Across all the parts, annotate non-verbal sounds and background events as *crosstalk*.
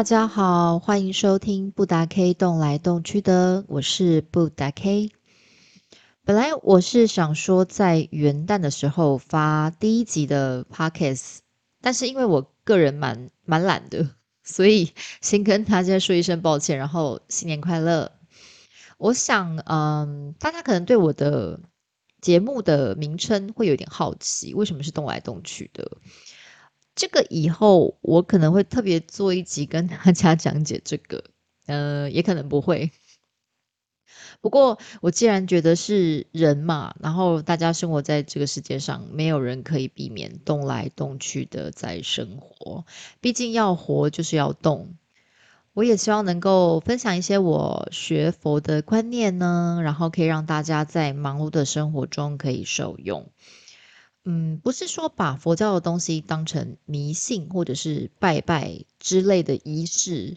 大家好，欢迎收听布达 K 动来动去的，我是布达 K。本来我是想说在元旦的时候发第一集的 Podcast，但是因为我个人蛮蛮懒的，*laughs* 所以先跟大家说一声抱歉，然后新年快乐。我想，嗯，大家可能对我的节目的名称会有点好奇，为什么是动来动去的？这个以后我可能会特别做一集跟 *laughs* 大家讲解这个，呃，也可能不会。不过我既然觉得是人嘛，然后大家生活在这个世界上，没有人可以避免动来动去的在生活，毕竟要活就是要动。我也希望能够分享一些我学佛的观念呢，然后可以让大家在忙碌的生活中可以受用。嗯，不是说把佛教的东西当成迷信或者是拜拜之类的仪式，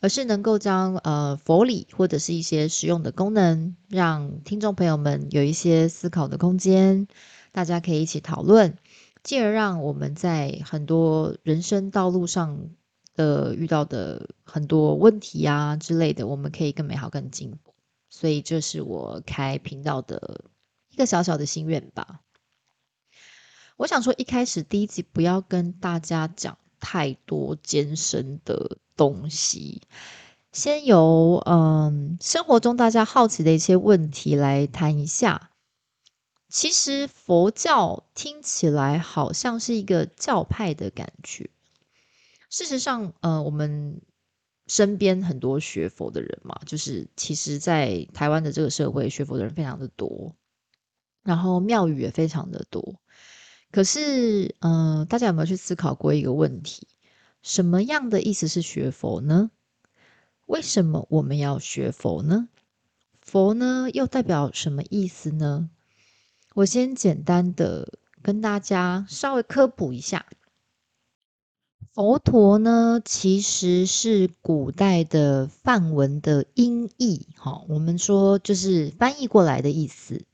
而是能够将呃佛理或者是一些实用的功能，让听众朋友们有一些思考的空间，大家可以一起讨论，进而让我们在很多人生道路上的遇到的很多问题啊之类的，我们可以更美好、更进步。所以这是我开频道的一个小小的心愿吧。我想说，一开始第一集不要跟大家讲太多艰深的东西，先由嗯生活中大家好奇的一些问题来谈一下。其实佛教听起来好像是一个教派的感觉，事实上，呃，我们身边很多学佛的人嘛，就是其实在台湾的这个社会，学佛的人非常的多，然后庙宇也非常的多。可是，嗯，大家有没有去思考过一个问题？什么样的意思是学佛呢？为什么我们要学佛呢？佛呢，又代表什么意思呢？我先简单的跟大家稍微科普一下，佛陀呢，其实是古代的梵文的音译，哈，我们说就是翻译过来的意思。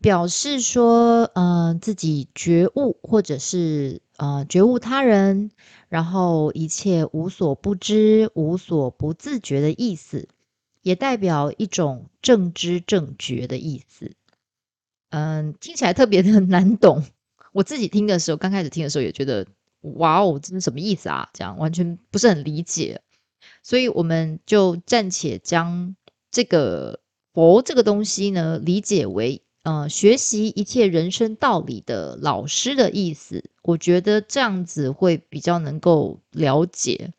表示说，嗯，自己觉悟，或者是呃觉悟他人，然后一切无所不知、无所不自觉的意思，也代表一种正知正觉的意思。嗯，听起来特别的 *laughs* 难懂。我自己听的时候，刚开始听的时候也觉得，哇哦，这是什么意思啊？这样完全不是很理解。所以我们就暂且将这个佛这个东西呢，理解为。呃，学习一切人生道理的老师的意思，我觉得这样子会比较能够了解，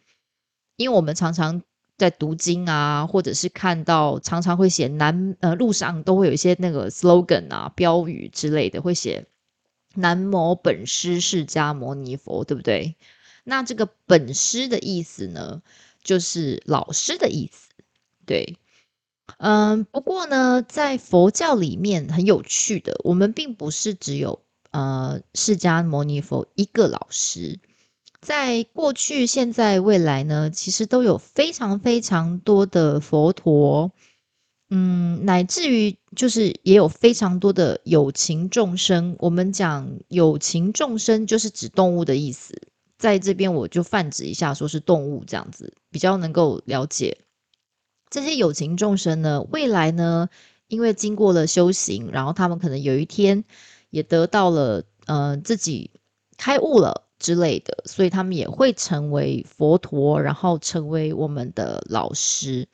因为我们常常在读经啊，或者是看到常常会写南呃路上都会有一些那个 slogan 啊标语之类的，会写南无本师释迦牟尼佛，对不对？那这个本师的意思呢，就是老师的意思，对。嗯，不过呢，在佛教里面很有趣的，我们并不是只有呃释迦牟尼佛一个老师，在过去、现在、未来呢，其实都有非常非常多的佛陀，嗯，乃至于就是也有非常多的有情众生。我们讲有情众生，就是指动物的意思，在这边我就泛指一下，说是动物这样子，比较能够了解。这些有情众生呢，未来呢，因为经过了修行，然后他们可能有一天也得到了，呃，自己开悟了之类的，所以他们也会成为佛陀，然后成为我们的老师。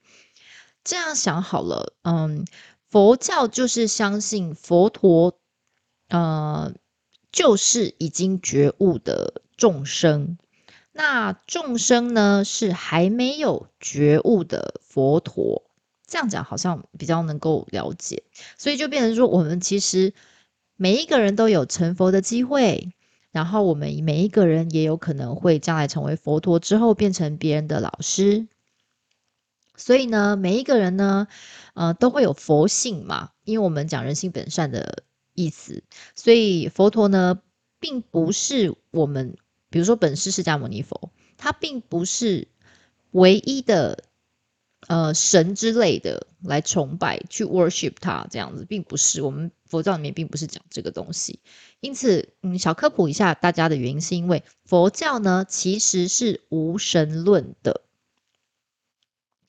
这样想好了，嗯，佛教就是相信佛陀，呃，就是已经觉悟的众生。那众生呢，是还没有觉悟的佛陀，这样讲好像比较能够了解，所以就变成说，我们其实每一个人都有成佛的机会，然后我们每一个人也有可能会将来成为佛陀之后变成别人的老师，所以呢，每一个人呢，呃，都会有佛性嘛，因为我们讲人性本善的意思，所以佛陀呢，并不是我们。比如说，本师释迦牟尼佛，他并不是唯一的呃神之类的，来崇拜，去 worship 他这样子，并不是我们佛教里面并不是讲这个东西。因此，嗯，小科普一下大家的原因，是因为佛教呢其实是无神论的，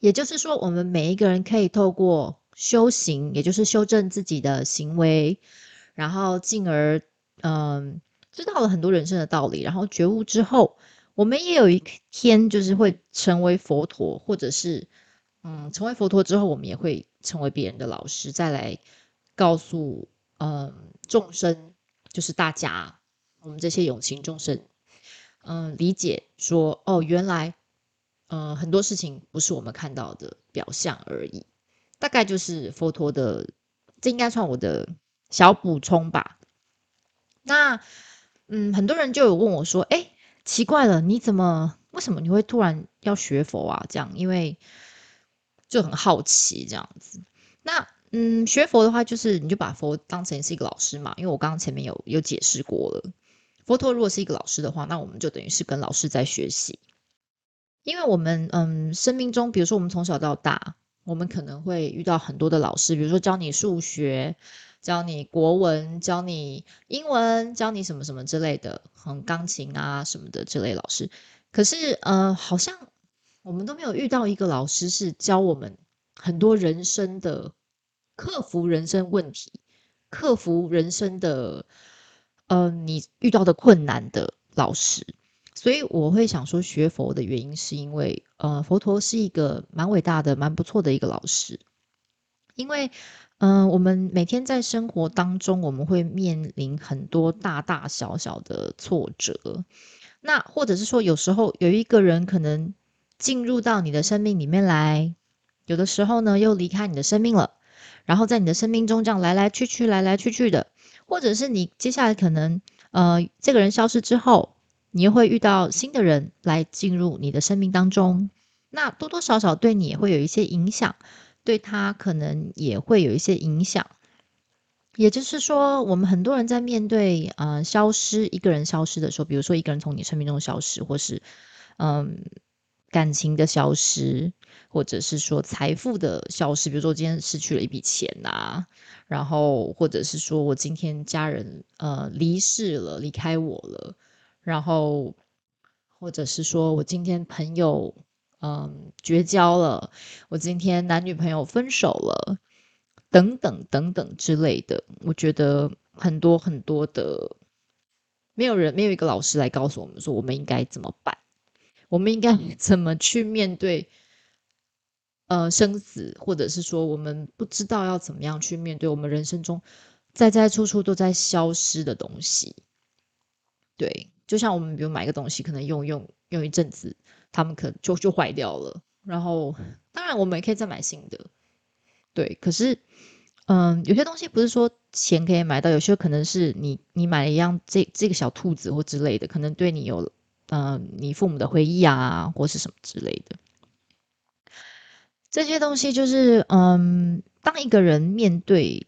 也就是说，我们每一个人可以透过修行，也就是修正自己的行为，然后进而嗯知道了很多人生的道理，然后觉悟之后，我们也有一天就是会成为佛陀，或者是。嗯，成为佛陀之后，我们也会成为别人的老师，再来告诉嗯众生，就是大家我们这些有情众生，嗯，理解说哦，原来嗯很多事情不是我们看到的表象而已。大概就是佛陀的，这应该算我的小补充吧。那嗯，很多人就有问我说，哎，奇怪了，你怎么为什么你会突然要学佛啊？这样，因为。就很好奇这样子，那嗯，学佛的话，就是你就把佛当成是一个老师嘛。因为我刚刚前面有有解释过了，佛陀如果是一个老师的话，那我们就等于是跟老师在学习。因为我们嗯，生命中，比如说我们从小到大，我们可能会遇到很多的老师，比如说教你数学、教你国文、教你英文、教你什么什么之类的，很钢琴啊什么的这类老师。可是呃，好像。我们都没有遇到一个老师是教我们很多人生的克服人生问题、克服人生的呃你遇到的困难的老师。所以我会想说学佛的原因，是因为呃佛陀是一个蛮伟大的、蛮不错的一个老师。因为嗯，我们每天在生活当中，我们会面临很多大大小小的挫折。那或者是说，有时候有一个人可能。进入到你的生命里面来，有的时候呢又离开你的生命了，然后在你的生命中这样来来去去，来来去去的，或者是你接下来可能呃这个人消失之后，你又会遇到新的人来进入你的生命当中，那多多少少对你也会有一些影响，对他可能也会有一些影响。也就是说，我们很多人在面对呃消失一个人消失的时候，比如说一个人从你生命中消失，或是嗯。感情的消失，或者是说财富的消失，比如说今天失去了一笔钱呐，然后或者是说我今天家人呃离世了，离开我了，然后或者是说我今天朋友嗯绝交了，我今天男女朋友分手了，等等等等之类的，我觉得很多很多的，没有人没有一个老师来告诉我们说我们应该怎么办。我们应该怎么去面对呃生死，或者是说我们不知道要怎么样去面对我们人生中在在处处都在消失的东西？对，就像我们比如买一个东西，可能用用用一阵子，他们可能就就坏掉了。然后当然我们也可以再买新的，对。可是嗯，有些东西不是说钱可以买到，有些可能是你你买了一样这这个小兔子或之类的，可能对你有。嗯，你父母的回忆啊，或是什么之类的，这些东西就是，嗯，当一个人面对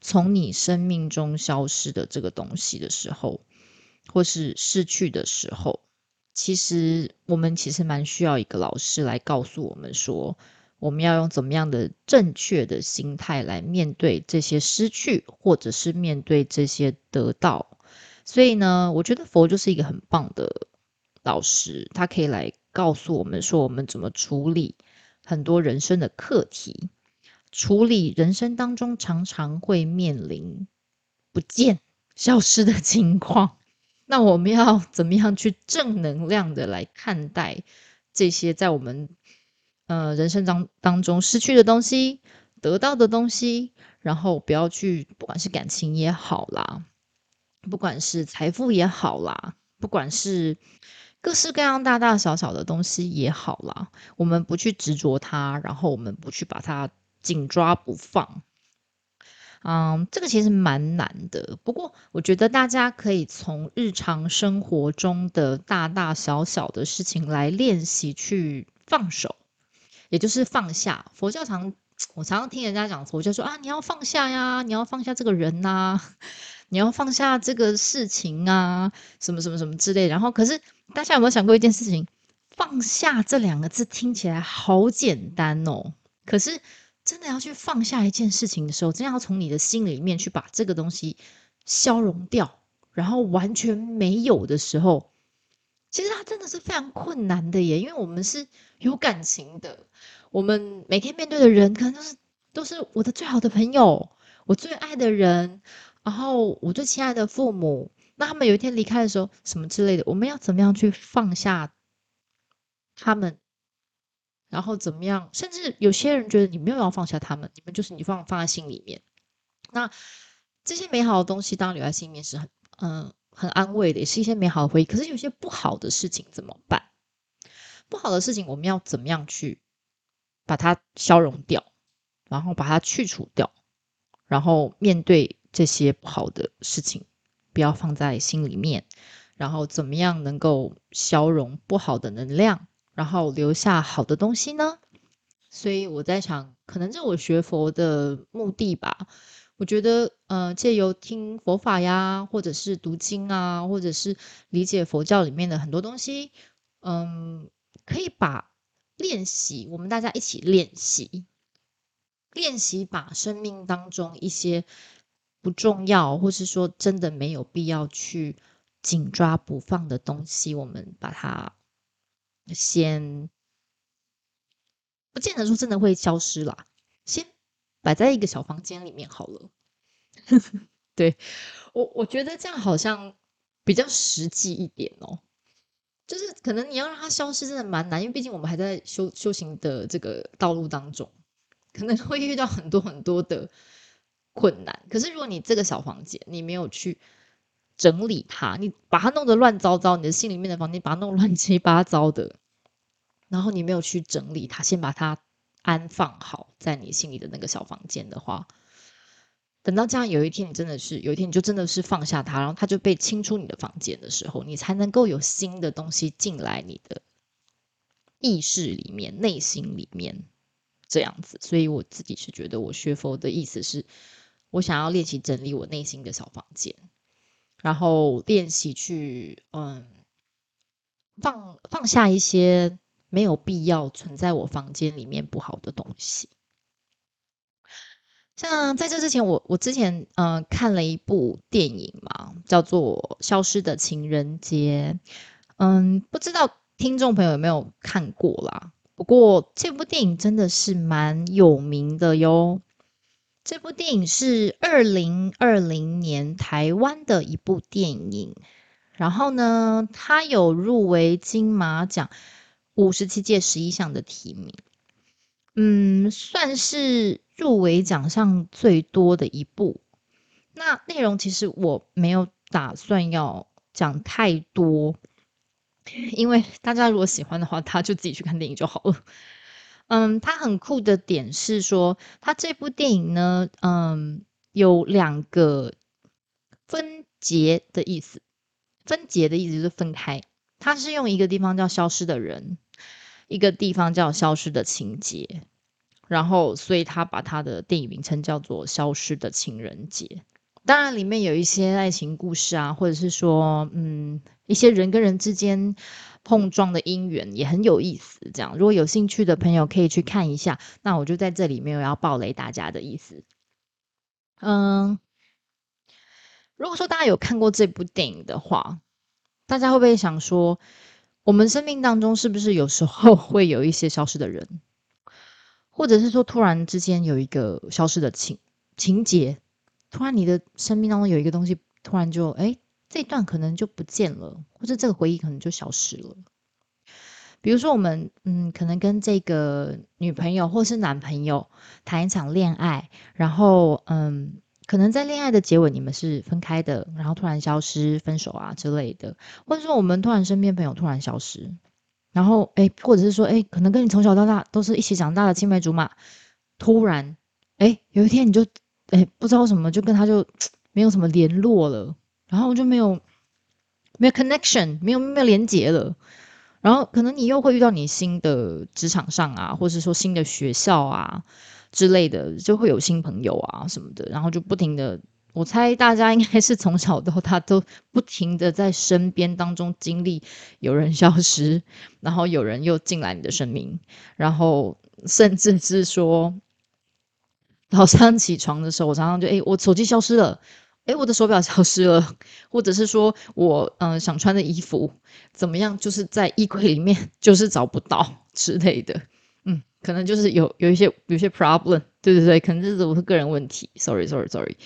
从你生命中消失的这个东西的时候，或是失去的时候，其实我们其实蛮需要一个老师来告诉我们说，我们要用怎么样的正确的心态来面对这些失去，或者是面对这些得到。所以呢，我觉得佛就是一个很棒的。老师，他可以来告诉我们说，我们怎么处理很多人生的课题，处理人生当中常常会面临不见、消失的 *laughs* 情况。那我们要 *laughs* 怎么样去正能量的来看待这些在我们呃人生当当中失去的东西、得到的东西？然后不要去，不管是感情也好啦，不管是财富也好啦，不管是。各式各样大大小小的东西也好啦，我们不去执着它，然后我们不去把它紧抓不放。嗯，这个其实蛮难的。不过，我觉得大家可以从日常生活中的大大小小的事情来练习去放手，也就是放下。佛教常，我常常听人家讲佛教说啊，你要放下呀，你要放下这个人呐。*laughs* 你要放下这个事情啊，什么什么什么之类。然后，可是大家有没有想过一件事情？放下这两个字听起来好简单哦，可是真的要去放下一件事情的时候，真要从你的心里面去把这个东西消融掉，然后完全没有的时候，其实它真的是非常困难的耶。因为我们是有感情的，我们每天面对的人可能都是都是我的最好的朋友，我最爱的人，然后我最亲爱的父母。那他们有一天离开的时候，什么之类的，我们要怎么样去放下他们？然后怎么样？甚至有些人觉得你没有要放下他们，你们就是你放放在心里面。那这些美好的东西当留在心里面是很嗯很安慰的，也是一些美好的回忆。可是有些不好的事情怎么办？不好的事情我们要怎么样去把它消融掉，然后把它去除掉，然后面对这些不好的事情，不要放在心里面。然后怎么样能够消融不好的能量？然后留下好的东西呢？所以我在想，可能这我学佛的目的吧。我觉得，呃，借由听佛法呀，或者是读经啊，或者是理解佛教里面的很多东西，嗯，可以把练习，我们大家一起练习，练习把生命当中一些不重要，或是说真的没有必要去紧抓不放的东西，我们把它。先不见得说真的会消失啦，先摆在一个小房间里面好了。*laughs* 对我，我觉得这样好像比较实际一点哦。就是可能你要让它消失，真的蛮难，因为毕竟我们还在修修行的这个道路当中，可能会遇到很多很多的困难。可是如果你这个小房间你没有去整理它，你把它弄得乱糟糟，你的心里面的房间把它弄乱七八糟的。*laughs* 然后你没有去整理它，先把它安放好在你心里的那个小房间的话，等到这样有一天你真的是有一天你就真的是放下它，然后它就被清出你的房间的时候，你才能够有新的东西进来你的意识里面、内心里面这样子。所以我自己是觉得，我学佛的意思是我想要练习整理我内心的小房间，然后练习去嗯放放下一些。没有必要存在我房间里面不好的东西。像在这之前，我我之前嗯看了一部电影嘛，叫做《消失的情人节》。嗯，不知道听众朋友有没有看过啦？不过这部电影真的是蛮有名的哟。这部电影是二零二零年台湾的一部电影，然后呢，它有入围金马奖。五十七届十一项的提名，嗯，算是入围奖项最多的一部。那内容其实我没有打算要讲太多，因为大家如果喜欢的话，他就自己去看电影就好了。嗯，它很酷的点是说，它这部电影呢，嗯，有两个分节的意思，分节的意思是分开。它是用一个地方叫消失的人。一个地方叫消失的情节，然后所以他把他的电影名称叫做《消失的情人节》。当然，里面有一些爱情故事啊，或者是说，嗯，一些人跟人之间碰撞的姻缘也很有意思。这样，如果有兴趣的朋友可以去看一下。那我就在这里没有要暴雷大家的意思。嗯，如果说大家有看过这部电影的话，大家会不会想说？我们生命当中是不是有时候会有一些消失的人，或者是说突然之间有一个消失的情情节，突然你的生命当中有一个东西突然就哎这段可能就不见了，或者这个回忆可能就消失了。比如说我们嗯可能跟这个女朋友或是男朋友谈一场恋爱，然后嗯。可能在恋爱的结尾，你们是分开的，然后突然消失、分手啊之类的，或者说我们突然身边朋友突然消失，然后哎，或者是说哎，可能跟你从小到大都是一起长大的青梅竹马，突然哎有一天你就哎不知道什么就跟他就 *tsk* 没有什么联络了，然后就没有没有 connection，没有没有连接了，然后可能你又会遇到你新的职场上啊，或者是说新的学校啊。之类的就会有新朋友啊什么的，然后就不停的，我猜大家应该是从小到大都不停的在身边当中经历有人消失，*laughs* 然后有人又进来你的生命，然后甚至是说早上起床的时候，我常常就哎，我手机消失了，哎，我的手表消失了，或者是说我嗯想穿的衣服怎么样，就是在衣柜里面就是找不到 *laughs* 之类的，嗯，可能就是有有一些有些 problem，对对对，可能这是我的个人问题，sorry sorry sorry，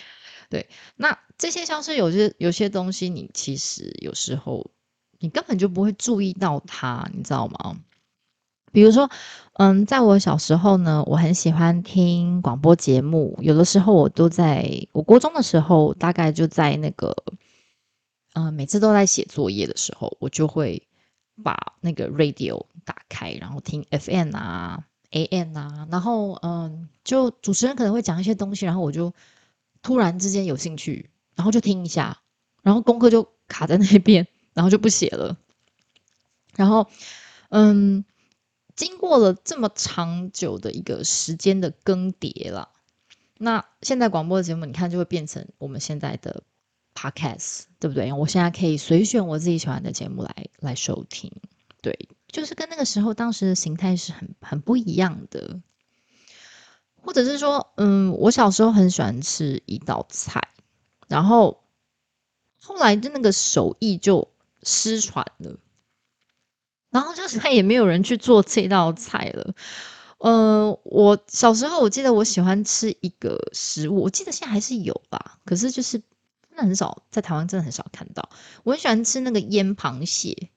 对，那这些消失有些有些东西，你其实有时候你根本就不会注意到它，你知道吗？比如说，嗯，在我小时候呢，我很喜欢听广播节目。有的时候，我都在我国中的时候，大概就在那个，嗯，每次都在写作业的时候，我就会把那个 radio 打开，然后听 FM 啊、AM 啊，然后嗯，就主持人可能会讲一些东西，然后我就突然之间有兴趣，然后就听一下，然后功课就卡在那边，然后就不写了，然后嗯。经过了这么长久的一个时间的更迭了，那现在广播的节目，你看就会变成我们现在的 podcast，对不对？我现在可以随选我自己喜欢的节目来来收听，对，就是跟那个时候当时的形态是很很不一样的。或者是说，嗯，我小时候很喜欢吃一道菜，然后后来的那个手艺就失传了。然后就 *laughs* 是他也没有人去做这道菜了。呃，我小时候我记得我喜欢吃一个食物，我记得现在还是有吧，可是就是真的很少在台湾真的很少看到。我很喜欢吃那个腌螃蟹，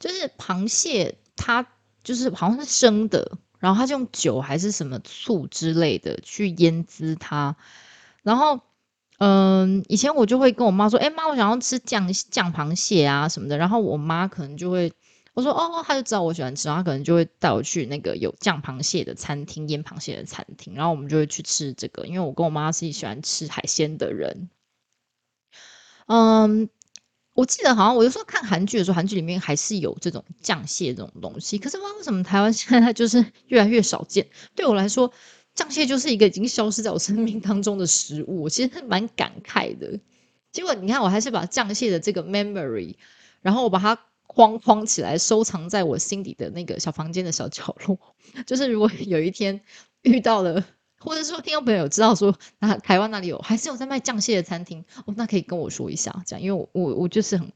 就是螃蟹它就是好像是生的，然后它就用酒还是什么醋之类的去腌滋它。然后嗯，以前我就会跟我妈说：“哎妈，我想要吃酱酱螃蟹啊什么的。”然后我妈可能就会。我说哦，他就知道我喜欢吃，他可能就会带我去那个有酱螃蟹的餐厅、腌螃蟹的餐厅，然后我们就会去吃这个。因为我跟我妈是喜欢吃海鲜的人。嗯，我记得好像我有时候看韩剧的时候，韩剧里面还是有这种酱蟹这种东西。可是不知道为什么台湾现在就是越来越少见。对我来说，酱蟹就是一个已经消失在我生命当中的食物，我其实蛮感慨的。结果你看，我还是把酱蟹的这个 memory，然后我把它。框框起来，收藏在我心底的那个小房间的小角落。就是如果有一天遇到了，或者说听众朋友知道说，那台湾那里有还是有在卖酱蟹的餐厅哦，那可以跟我说一下，这样，因为我我我就是很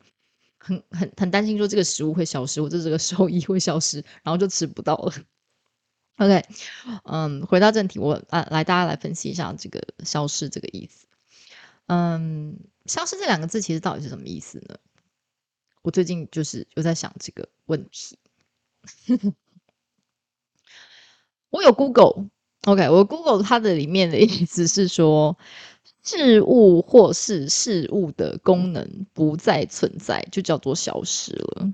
很很很担心说这个食物会消失，或者这个手艺会消失，然后就吃不到了。OK，嗯，回到正题，我来来大家来分析一下这个消失这个意思。嗯，消失这两个字其实到底是什么意思呢？我最近就是有在想这个问题。我有 Google，OK，我 Google 它的里面的意思是说，事物或是事物的功能不再存在，就叫做消失了。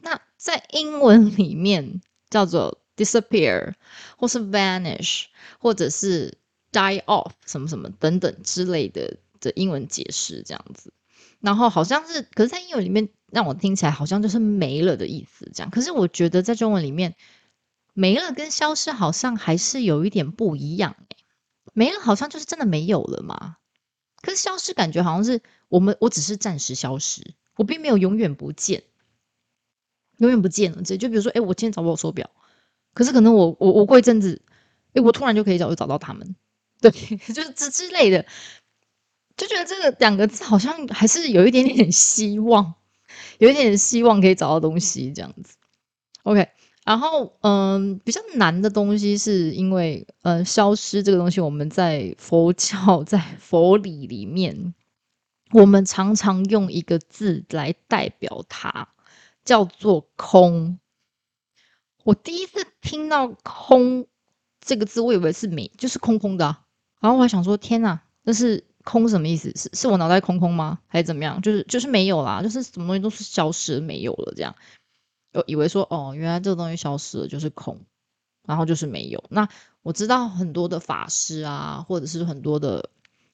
那在英文里面叫做 disappear，或是 vanish，或者是 die off，什么什么等等之类的的英文解释这样子。然后好像是，可是，在英文里面让我听起来好像就是没了的意思，这样。可是我觉得在中文里面，没了跟消失好像还是有一点不一样哎。没了好像就是真的没有了嘛，可是消失感觉好像是我们我只是暂时消失，我并没有永远不见，永远不见了。这就比如说，哎，我今天找不到手表，可是可能我我我过一阵子，哎，我突然就可以找就找到他们，*laughs* 对，就是之之类的。就觉得这个两个字好像还是有一点点希望，有一点希望可以找到东西这样子。OK，然后嗯，比较难的东西是因为嗯，消失这个东西，我们在佛教在佛理里面，我们常常用一个字来代表它，叫做空。我第一次听到“空”这个字，我以为是没，就是空空的，然后我还想说，天哪，那是。空什么意思？是是我脑袋空空吗？还是怎么样？就是就是没有啦，就是什么东西都是消失没有了这样。我以为说哦，原来这个东西消失了就是空，然后就是没有。那我知道很多的法师啊，或者是很多的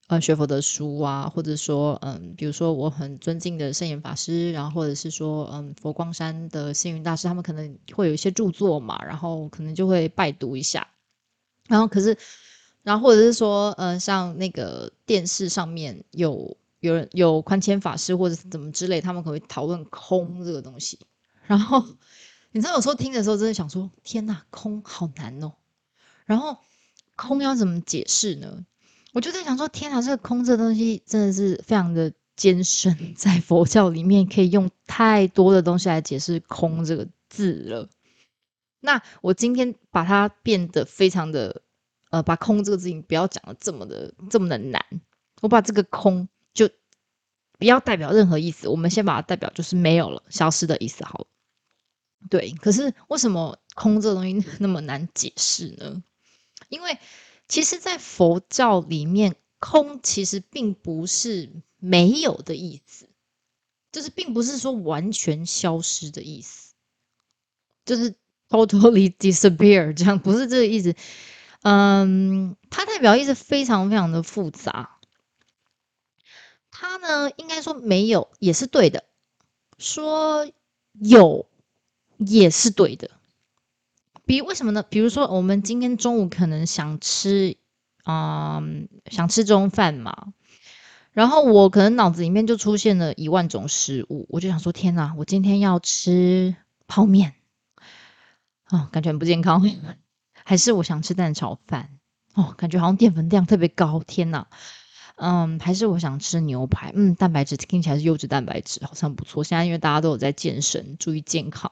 呃学佛的书啊，或者说嗯，比如说我很尊敬的圣严法师，然后或者是说嗯佛光山的星云大师，他们可能会有一些著作嘛，然后可能就会拜读一下，然后可是。然后或者是说，嗯，像那个电视上面有有人有宽谦法师或者是怎么之类，他们可能会讨论空这个东西。然后你知道有时候听的时候，真的想说，天呐，空好难哦。然后空要怎么解释呢？我就在想说，天啊，这个空这个东西真的是非常的艰深，*laughs* 在佛教里面可以用太多的东西来解释“空”这个字了。那我今天把它变得非常的，呃，把“空”这个字音不要讲的这么的这么的难，我把这个“空”就不要代表任何意思，我们先把它代表就是没有了、消失的意思好了。对，可是为什么“空”这个东西那么难解释呢？因为其实，在佛教里面，空其实并不是没有的意思，就是并不是说完全消失的意思，就是 totally disappear 这样，不是这个意思。嗯，它代表意思非常非常的复杂。它呢，应该说没有也是对的，说有也是对的。比为什么呢？比如说，我们今天中午可能想吃，嗯，想吃中饭嘛。然后我可能脑子里面就出现了一万种食物，我就想说：天哪，我今天要吃泡面，哦，感觉很不健康。还是我想吃蛋炒饭，哦，感觉好像淀粉量特别高。天哪，嗯，还是我想吃牛排，嗯，蛋白质听起来是优质蛋白质，好像不错。现在因为大家都有在健身，注意健康。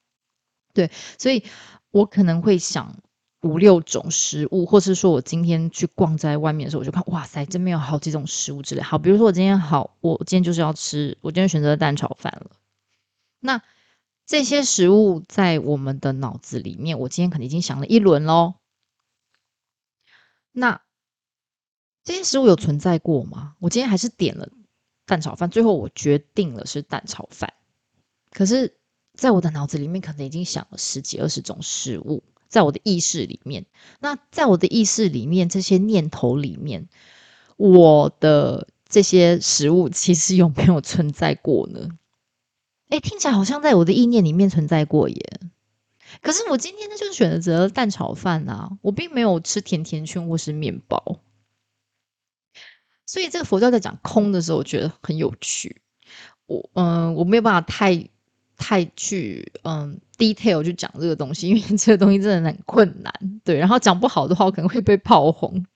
*laughs* 对，所以我可能会想五六种食物，或是说我今天去逛在外面的时候，我就看，哇塞，这边有好几种食物之类。好，比如说我今天好，我今天就是要吃，我今天选择蛋炒饭了。那这些食物在我们的脑子里面，我今天可能已经想了一轮喽。那这些食物有存在过吗？我今天还是点了蛋炒饭，最后我决定了是蛋炒饭，可是。在我的脑子里面，可能已经想了十几二十种食物，在我的意识里面。那在我的意识里面，这些念头里面，我的这些食物其实有没有存在过呢？哎，听起来好像在我的意念里面存在过耶。可是我今天呢，就选择蛋炒饭啊，我并没有吃甜甜圈或是面包。所以这个佛教在讲空的时候，我觉得很有趣。我嗯，我没有办法太。太去嗯 detail 去讲这个东西，因为这个东西真的很困难，对。然后讲不好的话，我可能会被炮轰，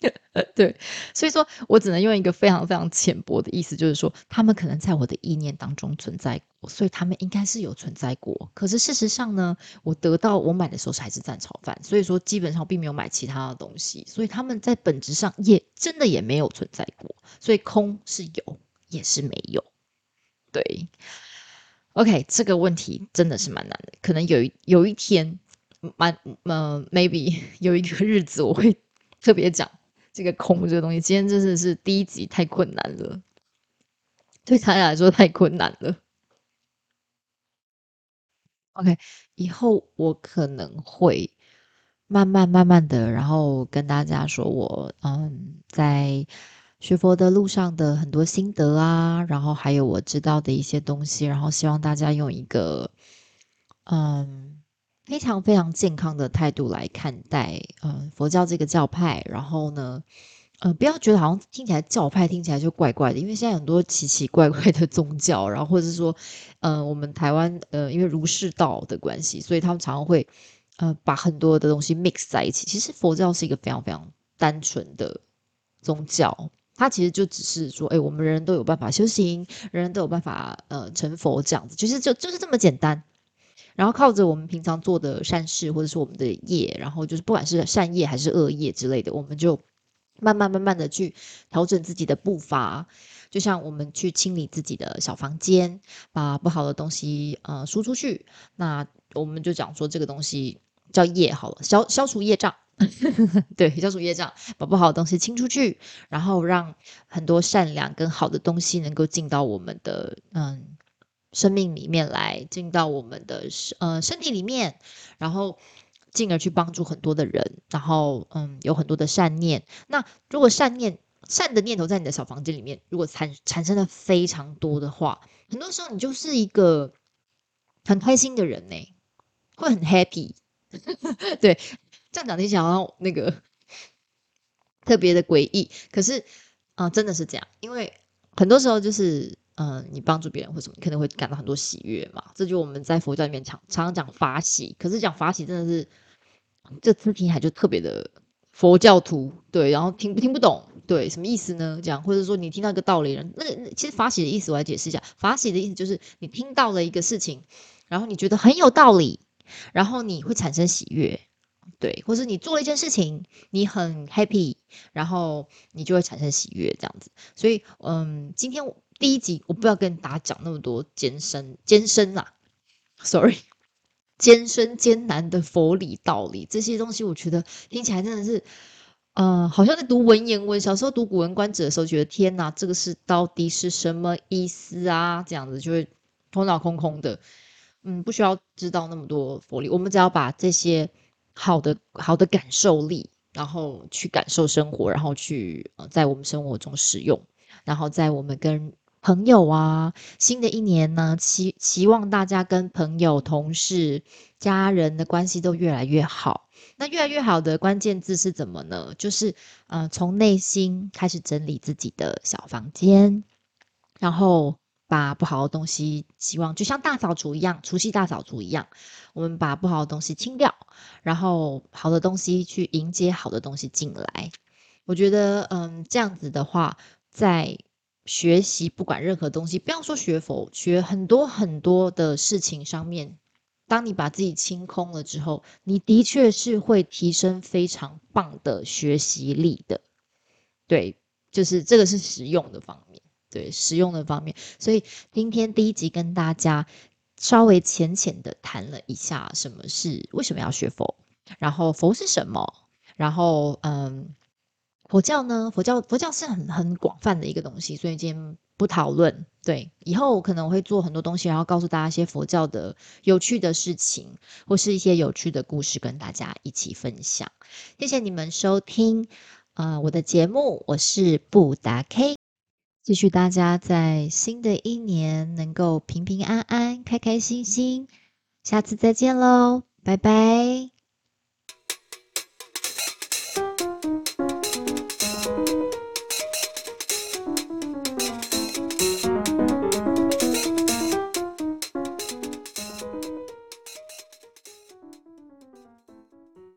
*laughs* 对。所以说我只能用一个非常非常浅薄的意思，就是说他们可能在我的意念当中存在过，所以他们应该是有存在过。可是事实上呢，我得到我买的时候还是蛋炒饭，所以说基本上并没有买其他的东西，所以他们在本质上也真的也没有存在过。所以空是有，也是没有，对。OK，这个问题真的是蛮难的，可能有一有一天，蛮呃，maybe 有一个日子我会特别讲这个空这个东西。今天真的是第一集太困难了，对他来说太困难了。OK，以后我可能会慢慢慢慢的，然后跟大家说我嗯在。学佛的路上的很多心得啊，然后还有我知道的一些东西，然后希望大家用一个嗯非常非常健康的态度来看待嗯佛教这个教派，然后呢，呃不要觉得好像听起来教派听起来就怪怪的，因为现在很多奇奇怪怪的宗教，然后或者是说，嗯我们台湾呃因为儒释道的关系，所以他们常常会呃把很多的东西 mix 在一起。其实佛教是一个非常非常单纯的宗教。它其实就只是说，哎，我们人人都有办法修行，人人都有办法呃成佛这样子，其实就就是这么简单。然后靠着我们平常做的善事，或者是我们的业，然后就是不管是善业还是恶业之类的，我们就慢慢慢慢的去调整自己的步伐。就像我们去清理自己的小房间，把不好的东西呃输出去，那我们就讲说这个东西叫业好了，消消除业障。*laughs* 对，消除业障，把不好的东西清出去，然后让很多善良跟好的东西能够进到我们的嗯生命里面来，进到我们的呃身体里面，然后进而去帮助很多的人，然后嗯有很多的善念。那如果善念善的念头在你的小房间里面，如果产产生的非常多的话，很多时候你就是一个很开心的人呢，会很 happy，*laughs* 对。这样讲听起来那个特别的诡异，可是啊，真的是这样，因为很多时候就是，嗯，你帮助别人或什么，可能会感到很多喜悦嘛。这就我们在佛教里面常常常讲法喜，可是讲法喜真的是这次听起来就特别的佛教徒，对，然后听不听不懂，对，什么意思呢？这样，或者说你听到一个道理，人那其实法喜的意思，我来解释一下，法喜的意思就是你听到了一个事情，然后你觉得很有道理，然后你会产生喜悦，对，或是你做了一件事情，你很 happy，然后你就会产生喜悦，这样子。所以，嗯，今天第一集我不要跟大家讲那么多艰深艰深啦，sorry。艰深艰难的佛理道理，这些东西我觉得听起来真的是，呃，好像在读文言文。小时候读《古文观止》的时候，觉得天哪，这个是到底是什么意思啊？这样子就会头脑空空的。嗯，不需要知道那么多佛理，我们只要把这些好的好的感受力，然后去感受生活，然后去呃在我们生活中使用，然后在我们跟。朋友啊，新的一年呢，期期望大家跟朋友、同事、家人的关系都越来越好。那越来越好的关键字是怎么呢？就是呃，从内心开始整理自己的小房间，然后把不好的东西，希望就像大扫除一样，除夕大扫除一样，我们把不好的东西清掉，然后好的东西去迎接好的东西进来。我觉得，嗯，这样子的话，在学习不管任何东西，不要说学佛，学很多很多的事情上面，当你把自己清空了之后，你的确是会提升非常棒的学习力的。对，就是这个是实用的方面，对，实用的方面。所以今天第一集跟大家稍微浅浅的谈了一下什么是为什么要学佛，然后佛是什么，然后嗯。佛教呢？佛教佛教是很很广泛的一个东西，所以今天不讨论。对，以后我可能会做很多东西，然后告诉大家一些佛教的有趣的事情，或是一些有趣的故事，跟大家一起分享。谢谢你们收听，呃，我的节目，我是布达 K，继续大家在新的一年能够平平安安、开开心心，下次再见喽，拜拜。